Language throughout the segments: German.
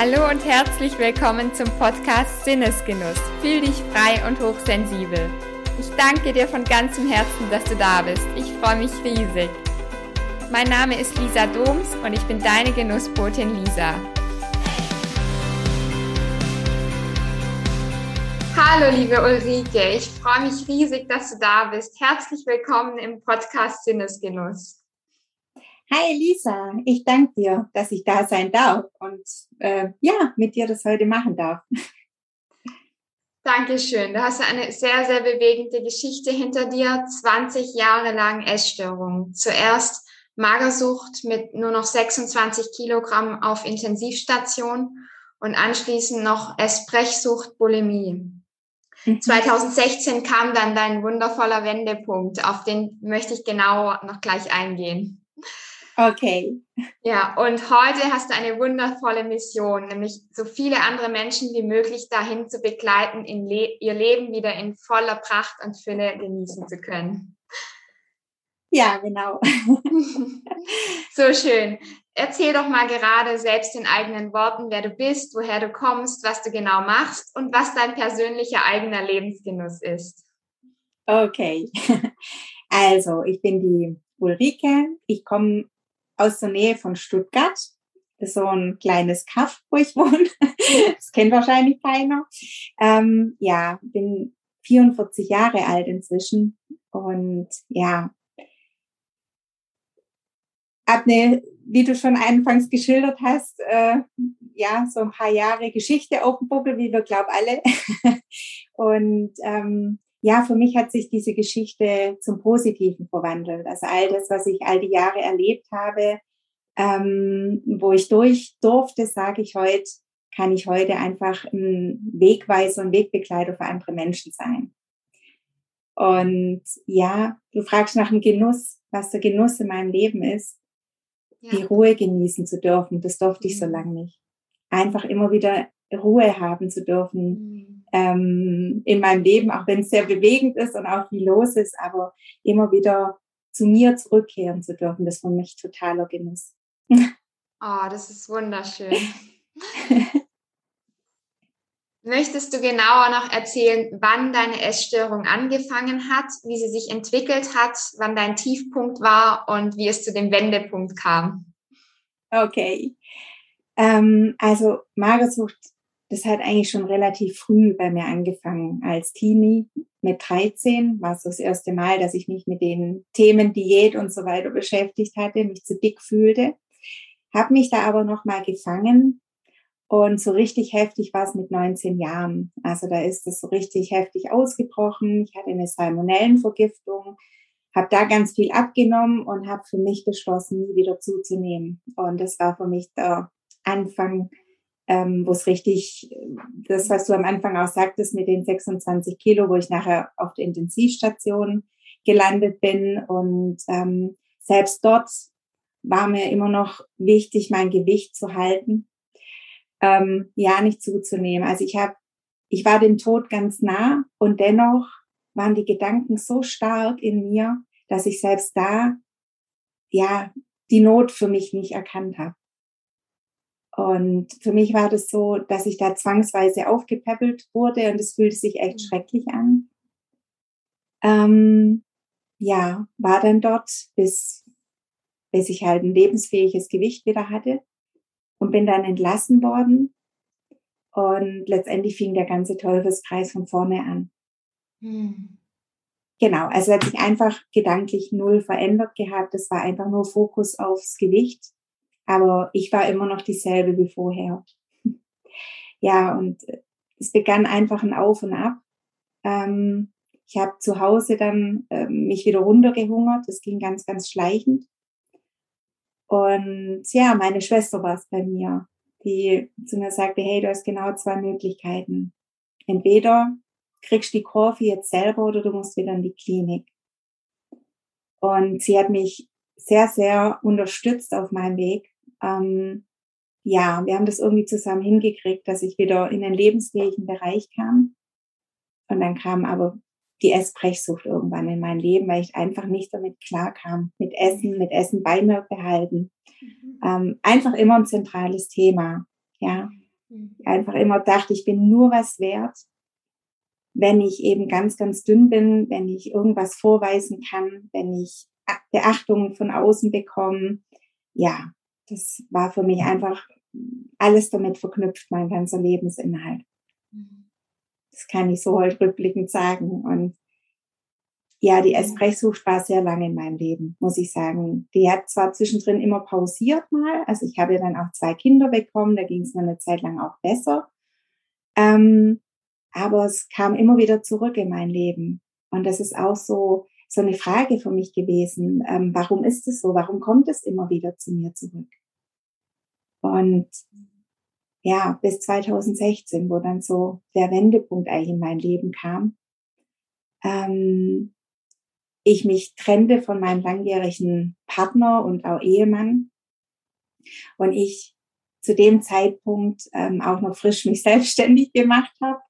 Hallo und herzlich willkommen zum Podcast Sinnesgenuss. Fühl dich frei und hochsensibel. Ich danke dir von ganzem Herzen, dass du da bist. Ich freue mich riesig. Mein Name ist Lisa Doms und ich bin deine Genussbotin Lisa. Hallo liebe Ulrike, ich freue mich riesig, dass du da bist. Herzlich willkommen im Podcast Sinnesgenuss. Hi Lisa, ich danke dir, dass ich da sein darf und äh, ja, mit dir das heute machen darf. Dankeschön. Du hast eine sehr, sehr bewegende Geschichte hinter dir. 20 Jahre lang Essstörung. Zuerst Magersucht mit nur noch 26 Kilogramm auf Intensivstation und anschließend noch Essbrechsucht, Bulimie. 2016 mhm. kam dann dein wundervoller Wendepunkt, auf den möchte ich genau noch gleich eingehen. Okay. Ja, und heute hast du eine wundervolle Mission, nämlich so viele andere Menschen wie möglich dahin zu begleiten, Le ihr Leben wieder in voller Pracht und Fülle genießen zu können. Ja, genau. so schön. Erzähl doch mal gerade selbst in eigenen Worten, wer du bist, woher du kommst, was du genau machst und was dein persönlicher eigener Lebensgenuss ist. Okay. Also, ich bin die Ulrike. Ich komme aus der Nähe von Stuttgart. Das ist so ein kleines Kaff, wo ich wohne. Das kennt wahrscheinlich keiner. Ähm, ja, bin 44 Jahre alt inzwischen und ja, hab eine, wie du schon anfangs geschildert hast, äh, ja, so ein paar Jahre Geschichte auf dem Buckel, wie wir glauben alle. und ähm, ja, für mich hat sich diese Geschichte zum Positiven verwandelt. Also all das, was ich all die Jahre erlebt habe, ähm, wo ich durch durfte, sage ich heute, kann ich heute einfach ein Wegweiser und Wegbegleiter für andere Menschen sein. Und ja, du fragst nach dem Genuss, was der Genuss in meinem Leben ist, ja. die Ruhe genießen zu dürfen. Das durfte ich so mhm. lange nicht. Einfach immer wieder Ruhe haben zu dürfen mhm. Ähm, in meinem Leben, auch wenn es sehr bewegend ist und auch viel los ist, aber immer wieder zu mir zurückkehren zu dürfen, das ist für mich totaler Genuss. Oh, das ist wunderschön. Möchtest du genauer noch erzählen, wann deine Essstörung angefangen hat, wie sie sich entwickelt hat, wann dein Tiefpunkt war und wie es zu dem Wendepunkt kam? Okay. Ähm, also Magersucht, das hat eigentlich schon relativ früh bei mir angefangen. Als Teenie mit 13 war es das erste Mal, dass ich mich mit den Themen Diät und so weiter beschäftigt hatte, mich zu dick fühlte. Habe mich da aber noch mal gefangen und so richtig heftig war es mit 19 Jahren. Also da ist es so richtig heftig ausgebrochen. Ich hatte eine Salmonellenvergiftung, habe da ganz viel abgenommen und habe für mich beschlossen, nie wieder zuzunehmen. Und das war für mich der Anfang, ähm, wo es richtig, das, was du am Anfang auch sagtest mit den 26 Kilo, wo ich nachher auf der Intensivstation gelandet bin. Und ähm, selbst dort war mir immer noch wichtig, mein Gewicht zu halten, ähm, ja nicht zuzunehmen. Also ich habe, ich war dem Tod ganz nah und dennoch waren die Gedanken so stark in mir, dass ich selbst da ja die Not für mich nicht erkannt habe. Und für mich war das so, dass ich da zwangsweise aufgepäppelt wurde und es fühlte sich echt mhm. schrecklich an. Ähm, ja, war dann dort bis bis ich halt ein lebensfähiges Gewicht wieder hatte und bin dann entlassen worden. Und letztendlich fing der ganze Teufelskreis von vorne an. Hm. Genau, also hat sich einfach gedanklich null verändert gehabt. Es war einfach nur Fokus aufs Gewicht. Aber ich war immer noch dieselbe wie vorher. Ja, und es begann einfach ein Auf und Ab. Ähm, ich habe zu Hause dann ähm, mich wieder runtergehungert. Das ging ganz, ganz schleichend. Und ja, meine Schwester war es bei mir, die zu mir sagte, hey, du hast genau zwei Möglichkeiten. Entweder kriegst du die Kurve jetzt selber oder du musst wieder in die Klinik. Und sie hat mich sehr, sehr unterstützt auf meinem Weg. Ähm, ja, wir haben das irgendwie zusammen hingekriegt, dass ich wieder in den lebensfähigen Bereich kam. Und dann kam aber die Essbrechsucht irgendwann in mein Leben, weil ich einfach nicht damit klarkam. Mit Essen, mit Essen bei mir behalten. Mhm. Ähm, einfach immer ein zentrales Thema. Ja. Mhm. Einfach immer dachte, ich bin nur was wert, wenn ich eben ganz, ganz dünn bin, wenn ich irgendwas vorweisen kann, wenn ich Beachtung von außen bekomme. Ja, das war für mich einfach alles damit verknüpft, mein ganzer Lebensinhalt. Mhm. Das kann ich so halt rückblickend sagen. Und ja, die Espresssucht war sehr lange in meinem Leben, muss ich sagen. Die hat zwar zwischendrin immer pausiert mal, also ich habe ja dann auch zwei Kinder bekommen, da ging es mir eine Zeit lang auch besser. Ähm, aber es kam immer wieder zurück in mein Leben. Und das ist auch so, so eine Frage für mich gewesen. Ähm, warum ist es so? Warum kommt es immer wieder zu mir zurück? Und ja, bis 2016, wo dann so der Wendepunkt eigentlich in mein Leben kam. Ähm, ich mich trennte von meinem langjährigen Partner und auch Ehemann und ich zu dem Zeitpunkt ähm, auch noch frisch mich selbstständig gemacht habe.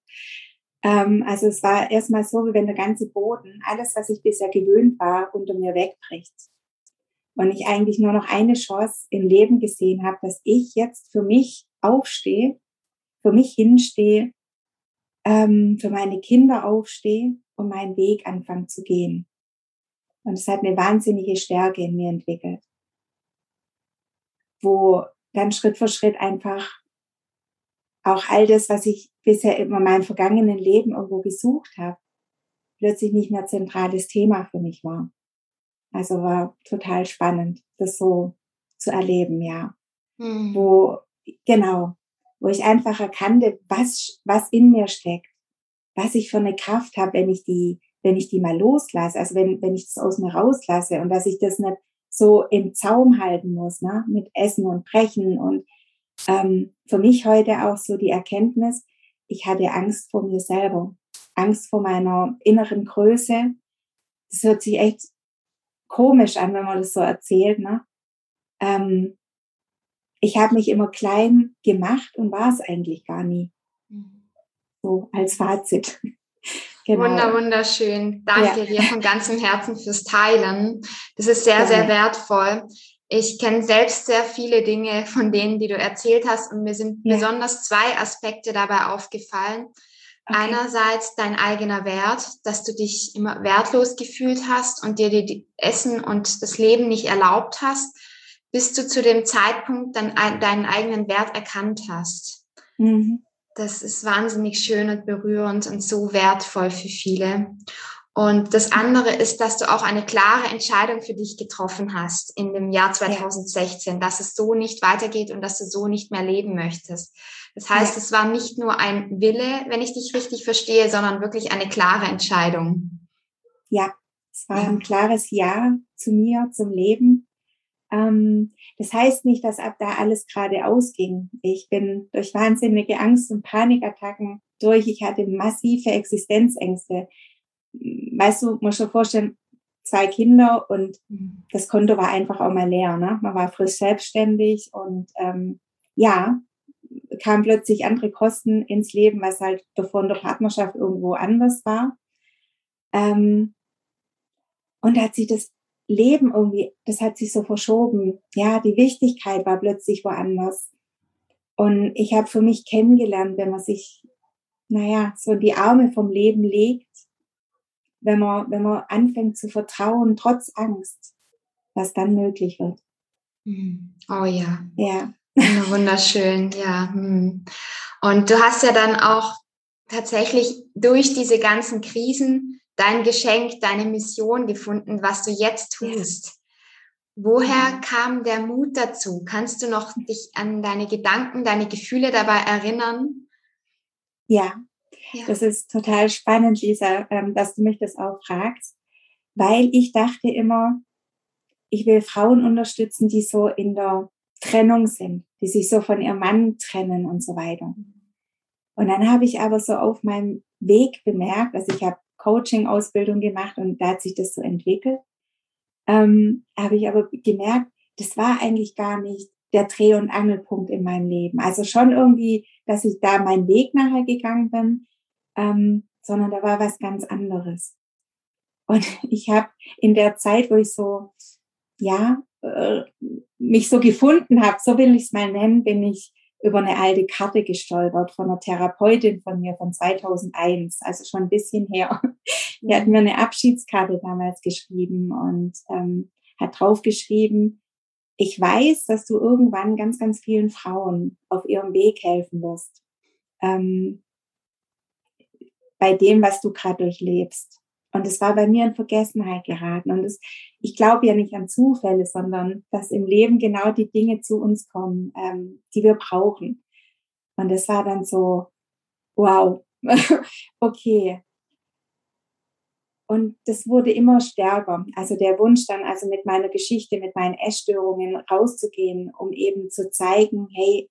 Ähm, also es war erstmal so, wie wenn der ganze Boden, alles, was ich bisher gewöhnt war, unter mir wegbricht. Und ich eigentlich nur noch eine Chance im Leben gesehen habe, dass ich jetzt für mich aufstehe, für mich hinstehe, ähm, für meine Kinder aufstehe und meinen Weg anfange zu gehen. Und es hat eine wahnsinnige Stärke in mir entwickelt, wo dann Schritt für Schritt einfach auch all das, was ich bisher in meinem vergangenen Leben irgendwo gesucht habe, plötzlich nicht mehr zentrales Thema für mich war. Also war total spannend, das so zu erleben, ja. Mhm. Wo, genau, wo ich einfach erkannte, was, was in mir steckt, was ich für eine Kraft habe, wenn ich die wenn ich die mal loslasse, also wenn, wenn ich das aus mir rauslasse und dass ich das nicht so im Zaum halten muss, ne, mit Essen und Brechen und ähm, für mich heute auch so die Erkenntnis, ich hatte Angst vor mir selber, Angst vor meiner inneren Größe. Das hört sich echt komisch an, wenn man das so erzählt. Ne? Ähm, ich habe mich immer klein gemacht und war es eigentlich gar nie. So als Fazit. Genau. Wunder, wunderschön. Danke ja. dir von ganzem Herzen fürs Teilen. Das ist sehr, sehr wertvoll. Ich kenne selbst sehr viele Dinge von denen, die du erzählt hast und mir sind ja. besonders zwei Aspekte dabei aufgefallen. Okay. Einerseits dein eigener Wert, dass du dich immer wertlos gefühlt hast und dir die Essen und das Leben nicht erlaubt hast, bis du zu dem Zeitpunkt dann deinen eigenen Wert erkannt hast. Mhm das ist wahnsinnig schön und berührend und so wertvoll für viele. Und das andere ist, dass du auch eine klare Entscheidung für dich getroffen hast in dem Jahr 2016, ja. dass es so nicht weitergeht und dass du so nicht mehr leben möchtest. Das heißt, ja. es war nicht nur ein Wille, wenn ich dich richtig verstehe, sondern wirklich eine klare Entscheidung. Ja, es war ein klares Ja zu mir, zum Leben. Ähm, das heißt nicht, dass ab da alles gerade ausging. Ich bin durch wahnsinnige Angst und Panikattacken durch. Ich hatte massive Existenzängste. Weißt du, muss schon vorstellen, zwei Kinder und mhm. das Konto war einfach auch mal leer. Ne? Man war frisch selbstständig und ähm, ja, kamen plötzlich andere Kosten ins Leben, was halt davor in der Partnerschaft irgendwo anders war. Ähm, und da hat sich das Leben irgendwie, das hat sich so verschoben. Ja, die Wichtigkeit war plötzlich woanders. Und ich habe für mich kennengelernt, wenn man sich, naja, so in die Arme vom Leben legt, wenn man, wenn man anfängt zu vertrauen, trotz Angst, was dann möglich wird. Mhm. Oh ja. Ja. Wunderschön, ja. Hm. Und du hast ja dann auch tatsächlich durch diese ganzen Krisen dein Geschenk, deine Mission gefunden, was du jetzt tust. Woher kam der Mut dazu? Kannst du noch dich an deine Gedanken, deine Gefühle dabei erinnern? Ja, das ist total spannend, Lisa, ähm, dass du mich das auch fragst, weil ich dachte immer, ich will Frauen unterstützen, die so in der Trennung sind, die sich so von ihrem Mann trennen und so weiter. Und dann habe ich aber so auf meinem Weg bemerkt, also ich habe Coaching-Ausbildung gemacht und da hat sich das so entwickelt. Ähm, habe ich aber gemerkt, das war eigentlich gar nicht der Dreh- und Angelpunkt in meinem Leben. Also schon irgendwie, dass ich da meinen Weg nachher gegangen bin, ähm, sondern da war was ganz anderes. Und ich habe in der Zeit, wo ich so, ja, äh, mich so gefunden habe, so will ich es mal nennen, bin ich über eine alte Karte gestolpert von einer Therapeutin von mir von 2001, also schon ein bisschen her. Die hat mir eine Abschiedskarte damals geschrieben und ähm, hat draufgeschrieben, ich weiß, dass du irgendwann ganz, ganz vielen Frauen auf ihrem Weg helfen wirst. Ähm, bei dem, was du gerade durchlebst. Und es war bei mir in Vergessenheit geraten. Und es, ich glaube ja nicht an Zufälle, sondern dass im Leben genau die Dinge zu uns kommen, ähm, die wir brauchen. Und es war dann so, wow, okay. Und das wurde immer stärker. Also der Wunsch dann, also mit meiner Geschichte, mit meinen Essstörungen rauszugehen, um eben zu zeigen, hey,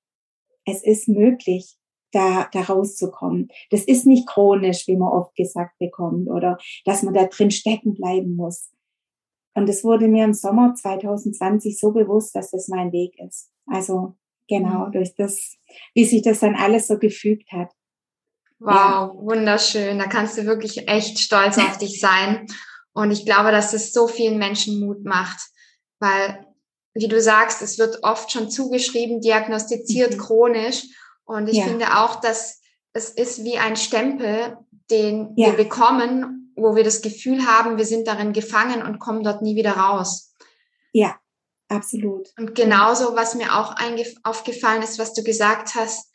es ist möglich da, da rauszukommen. Das ist nicht chronisch, wie man oft gesagt bekommt, oder dass man da drin stecken bleiben muss. Und es wurde mir im Sommer 2020 so bewusst, dass das mein Weg ist. Also genau, mhm. durch das, wie sich das dann alles so gefügt hat. Wow, ja. wunderschön. Da kannst du wirklich echt stolz auf dich sein. Und ich glaube, dass es so vielen Menschen Mut macht, weil, wie du sagst, es wird oft schon zugeschrieben, diagnostiziert mhm. chronisch. Und ich ja. finde auch, dass es ist wie ein Stempel, den ja. wir bekommen, wo wir das Gefühl haben, wir sind darin gefangen und kommen dort nie wieder raus. Ja, absolut. Und genauso, was mir auch aufgefallen ist, was du gesagt hast,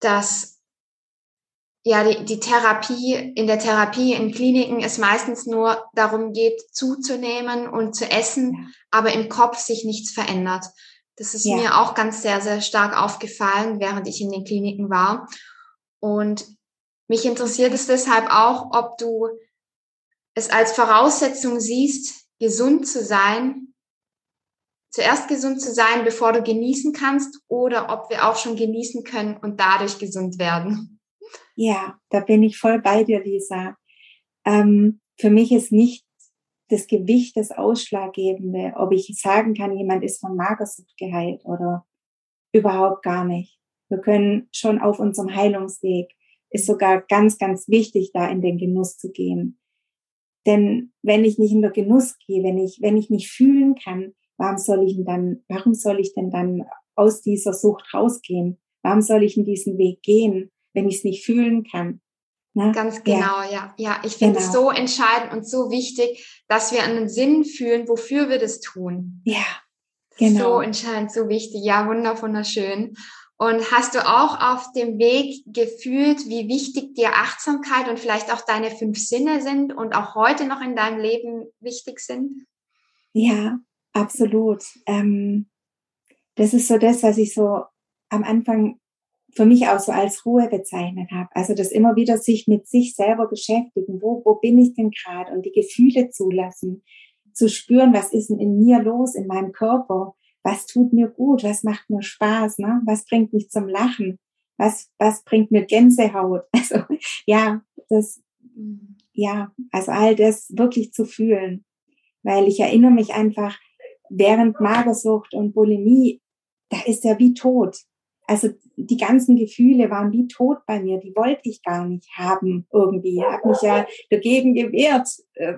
dass ja die, die Therapie in der Therapie in Kliniken es meistens nur darum geht, zuzunehmen und zu essen, ja. aber im Kopf sich nichts verändert. Das ist ja. mir auch ganz sehr, sehr stark aufgefallen, während ich in den Kliniken war. Und mich interessiert es deshalb auch, ob du es als Voraussetzung siehst, gesund zu sein, zuerst gesund zu sein, bevor du genießen kannst, oder ob wir auch schon genießen können und dadurch gesund werden. Ja, da bin ich voll bei dir, Lisa. Ähm, für mich ist nicht das Gewicht das Ausschlaggebende, ob ich sagen kann, jemand ist von Magersucht geheilt oder überhaupt gar nicht. Wir können schon auf unserem Heilungsweg, ist sogar ganz, ganz wichtig, da in den Genuss zu gehen. Denn wenn ich nicht in den Genuss gehe, wenn ich, wenn ich nicht fühlen kann, warum soll ich denn dann, warum soll ich denn dann aus dieser Sucht rausgehen? Warum soll ich in diesen Weg gehen, wenn ich es nicht fühlen kann? Ne? Ganz genau, ja. Ja, ja ich finde genau. es so entscheidend und so wichtig, dass wir einen Sinn fühlen, wofür wir das tun. Ja, genau. So entscheidend, so wichtig. Ja, wunderschön. Und hast du auch auf dem Weg gefühlt, wie wichtig dir Achtsamkeit und vielleicht auch deine fünf Sinne sind und auch heute noch in deinem Leben wichtig sind? Ja, absolut. Ähm, das ist so das, was ich so am Anfang für mich auch so als Ruhe bezeichnet habe. Also das immer wieder sich mit sich selber beschäftigen. Wo, wo bin ich denn gerade? Und die Gefühle zulassen. Zu spüren, was ist denn in mir los, in meinem Körper? Was tut mir gut? Was macht mir Spaß? Ne? Was bringt mich zum Lachen? Was, was bringt mir Gänsehaut? Also, ja, das, ja, also all das wirklich zu fühlen. Weil ich erinnere mich einfach, während Magersucht und Bulimie, da ist er wie tot. Also die ganzen Gefühle waren wie tot bei mir, die wollte ich gar nicht haben irgendwie. Ich habe mich ja dagegen gewehrt, äh,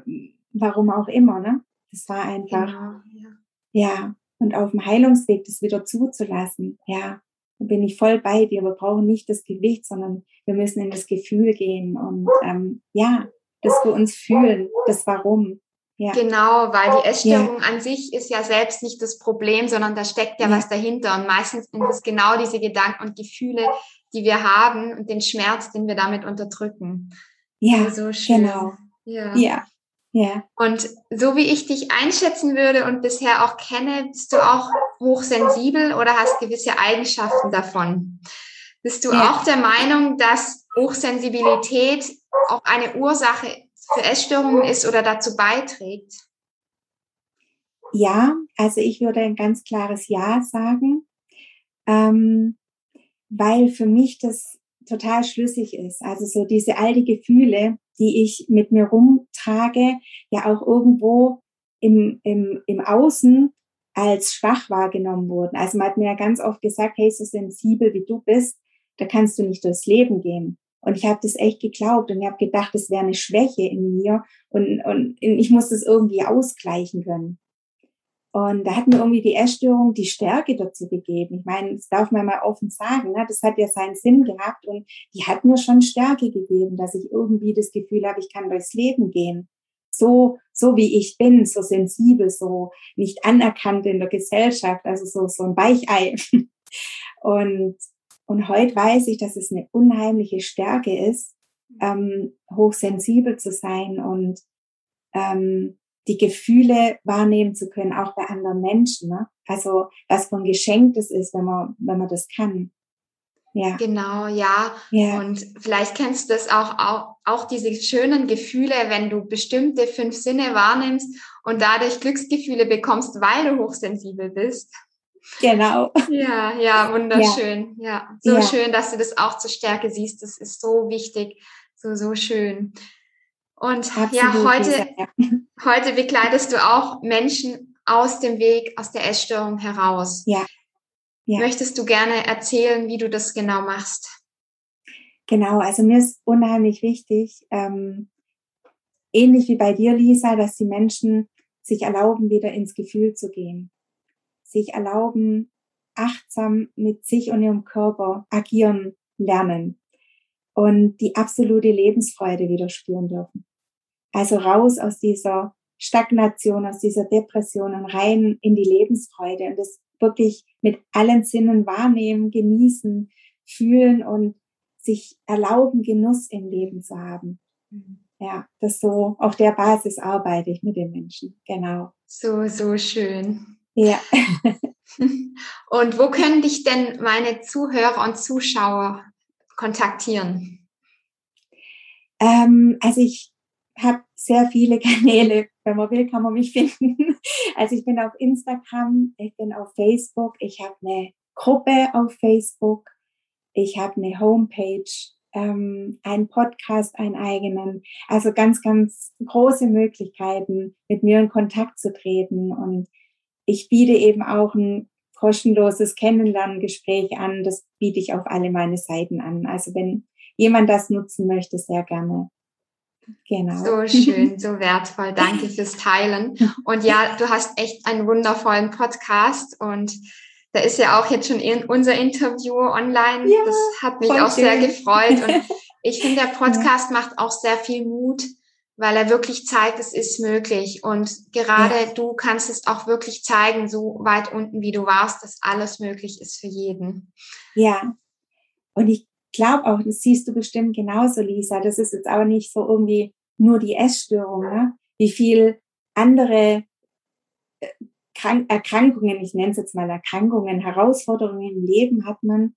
warum auch immer. Ne? Das war einfach, genau, ja. ja. Und auf dem Heilungsweg das wieder zuzulassen, ja, da bin ich voll bei dir. Wir brauchen nicht das Gewicht, sondern wir müssen in das Gefühl gehen und ähm, ja, das für uns fühlen, das Warum. Ja. Genau, weil die Essstörung ja. an sich ist ja selbst nicht das Problem, sondern da steckt ja, ja, was dahinter. Und meistens sind es genau diese Gedanken und Gefühle, die wir haben und den Schmerz, den wir damit unterdrücken. Ja, also schön. genau. Ja. ja. Ja. Und so wie ich dich einschätzen würde und bisher auch kenne, bist du auch hochsensibel oder hast gewisse Eigenschaften davon. Bist du auch der Meinung, dass Hochsensibilität auch eine Ursache für Essstörungen ist oder dazu beiträgt? Ja, also ich würde ein ganz klares Ja sagen, ähm, weil für mich das total schlüssig ist. Also so diese alte Gefühle, die ich mit mir rumtrage, ja auch irgendwo im, im, im Außen als schwach wahrgenommen wurden. Also man hat mir ja ganz oft gesagt, hey, so sensibel wie du bist, da kannst du nicht durchs Leben gehen. Und ich habe das echt geglaubt und ich habe gedacht, das wäre eine Schwäche in mir und, und ich muss das irgendwie ausgleichen können. Und da hat mir irgendwie die Essstörung die Stärke dazu gegeben. Ich meine, das darf man mal offen sagen, ne? das hat ja seinen Sinn gehabt und die hat mir schon Stärke gegeben, dass ich irgendwie das Gefühl habe, ich kann durchs Leben gehen. So, so wie ich bin, so sensibel, so nicht anerkannt in der Gesellschaft, also so, so ein Weichei. Und, und heute weiß ich, dass es eine unheimliche Stärke ist, ähm, hochsensibel zu sein und ähm, die Gefühle wahrnehmen zu können, auch bei anderen Menschen. Ne? Also was für ein Geschenk das ist, wenn man, wenn man das kann. Ja. Genau, ja. ja. Und vielleicht kennst du das auch, auch, auch diese schönen Gefühle, wenn du bestimmte fünf Sinne wahrnimmst und dadurch Glücksgefühle bekommst, weil du hochsensibel bist. Genau. Ja, ja, wunderschön. Ja, ja. so ja. schön, dass du das auch zur Stärke siehst. Das ist so wichtig, so, so schön. Und Absolut, ja, heute, ja. heute begleitest du auch Menschen aus dem Weg, aus der Essstörung heraus. Ja. ja. Möchtest du gerne erzählen, wie du das genau machst? Genau, also mir ist unheimlich wichtig, ähm, ähnlich wie bei dir, Lisa, dass die Menschen sich erlauben, wieder ins Gefühl zu gehen. Sich erlauben, achtsam mit sich und ihrem Körper agieren lernen und die absolute Lebensfreude wieder spüren dürfen. Also raus aus dieser Stagnation, aus dieser Depression und rein in die Lebensfreude und das wirklich mit allen Sinnen wahrnehmen, genießen, fühlen und sich erlauben, Genuss im Leben zu haben. Mhm. Ja, das so, auf der Basis arbeite ich mit den Menschen. Genau. So, so schön. Ja. und wo können dich denn meine Zuhörer und Zuschauer kontaktieren? Ähm, also ich habe sehr viele Kanäle. Wenn man will, kann man mich finden. Also ich bin auf Instagram, ich bin auf Facebook, ich habe eine Gruppe auf Facebook, ich habe eine Homepage, ähm, einen Podcast, einen eigenen. Also ganz, ganz große Möglichkeiten, mit mir in Kontakt zu treten. Und ich biete eben auch ein kostenloses Kennenlerngespräch an. Das biete ich auf alle meine Seiten an. Also wenn jemand das nutzen möchte, sehr gerne. Genau. So schön, so wertvoll. Danke fürs Teilen. Und ja, du hast echt einen wundervollen Podcast und da ist ja auch jetzt schon in unser Interview online. Ja, das hat mich auch schön. sehr gefreut. Und ich finde, der Podcast macht auch sehr viel Mut, weil er wirklich zeigt, es ist möglich. Und gerade ja. du kannst es auch wirklich zeigen, so weit unten wie du warst, dass alles möglich ist für jeden. Ja. Und ich glaube auch, das siehst du bestimmt genauso, Lisa. Das ist jetzt auch nicht so irgendwie nur die Essstörung, ne? wie viel andere äh, Erkrankungen, ich nenne es jetzt mal Erkrankungen, Herausforderungen im Leben hat man,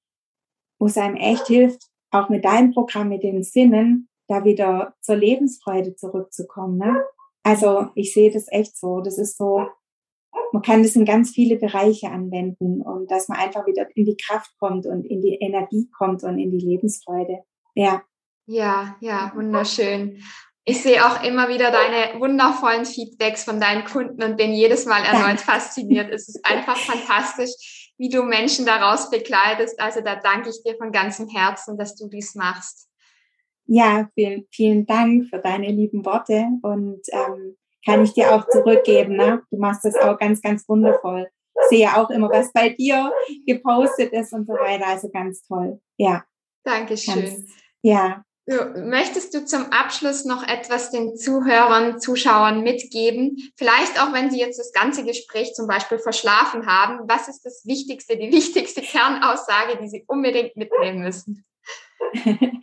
wo es einem echt hilft, auch mit deinem Programm, mit den Sinnen, da wieder zur Lebensfreude zurückzukommen. Ne? Also ich sehe das echt so. Das ist so, man kann das in ganz viele Bereiche anwenden und dass man einfach wieder in die Kraft kommt und in die Energie kommt und in die Lebensfreude. Ja. Ja, ja, wunderschön. Ich sehe auch immer wieder deine wundervollen Feedbacks von deinen Kunden und bin jedes Mal erneut fasziniert. Es ist einfach fantastisch, wie du Menschen daraus begleitest. Also da danke ich dir von ganzem Herzen, dass du dies machst. Ja, vielen, vielen Dank für deine lieben Worte und ähm, kann ich dir auch zurückgeben. Ne? Du machst das auch ganz, ganz wundervoll. Ich sehe auch immer, was bei dir gepostet ist und so weiter. Also ganz toll. Ja. Dankeschön. Ganz, ja. So, möchtest du zum Abschluss noch etwas den Zuhörern, Zuschauern mitgeben? Vielleicht auch, wenn sie jetzt das ganze Gespräch zum Beispiel verschlafen haben. Was ist das Wichtigste, die wichtigste Kernaussage, die sie unbedingt mitnehmen müssen?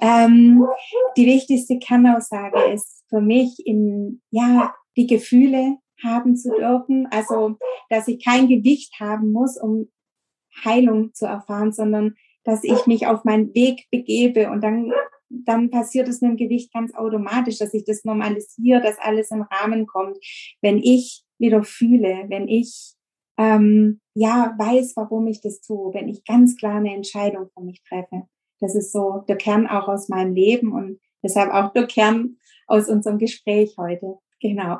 ähm, die wichtigste Kernaussage ist für mich, in, ja, die Gefühle haben zu dürfen. Also, dass ich kein Gewicht haben muss, um Heilung zu erfahren, sondern dass ich mich auf meinen Weg begebe und dann, dann passiert es mit dem Gewicht ganz automatisch, dass ich das normalisiere, dass alles im Rahmen kommt. Wenn ich wieder fühle, wenn ich ähm, ja weiß, warum ich das tue, wenn ich ganz klar eine Entscheidung für mich treffe. Das ist so der Kern auch aus meinem Leben und deshalb auch der Kern aus unserem Gespräch heute. Genau.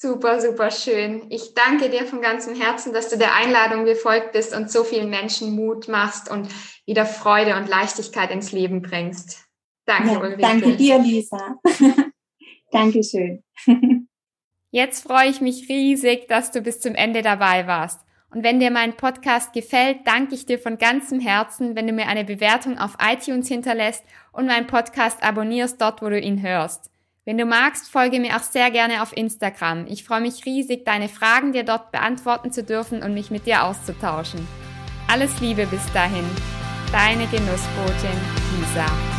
Super, super schön. Ich danke dir von ganzem Herzen, dass du der Einladung gefolgt bist und so vielen Menschen Mut machst und wieder Freude und Leichtigkeit ins Leben bringst. Danke, ja, Ulrike. Danke dir, Lisa. Dankeschön. Jetzt freue ich mich riesig, dass du bis zum Ende dabei warst. Und wenn dir mein Podcast gefällt, danke ich dir von ganzem Herzen, wenn du mir eine Bewertung auf iTunes hinterlässt und meinen Podcast abonnierst dort, wo du ihn hörst. Wenn du magst, folge mir auch sehr gerne auf Instagram. Ich freue mich riesig, deine Fragen dir dort beantworten zu dürfen und mich mit dir auszutauschen. Alles Liebe bis dahin. Deine Genussbotin Lisa.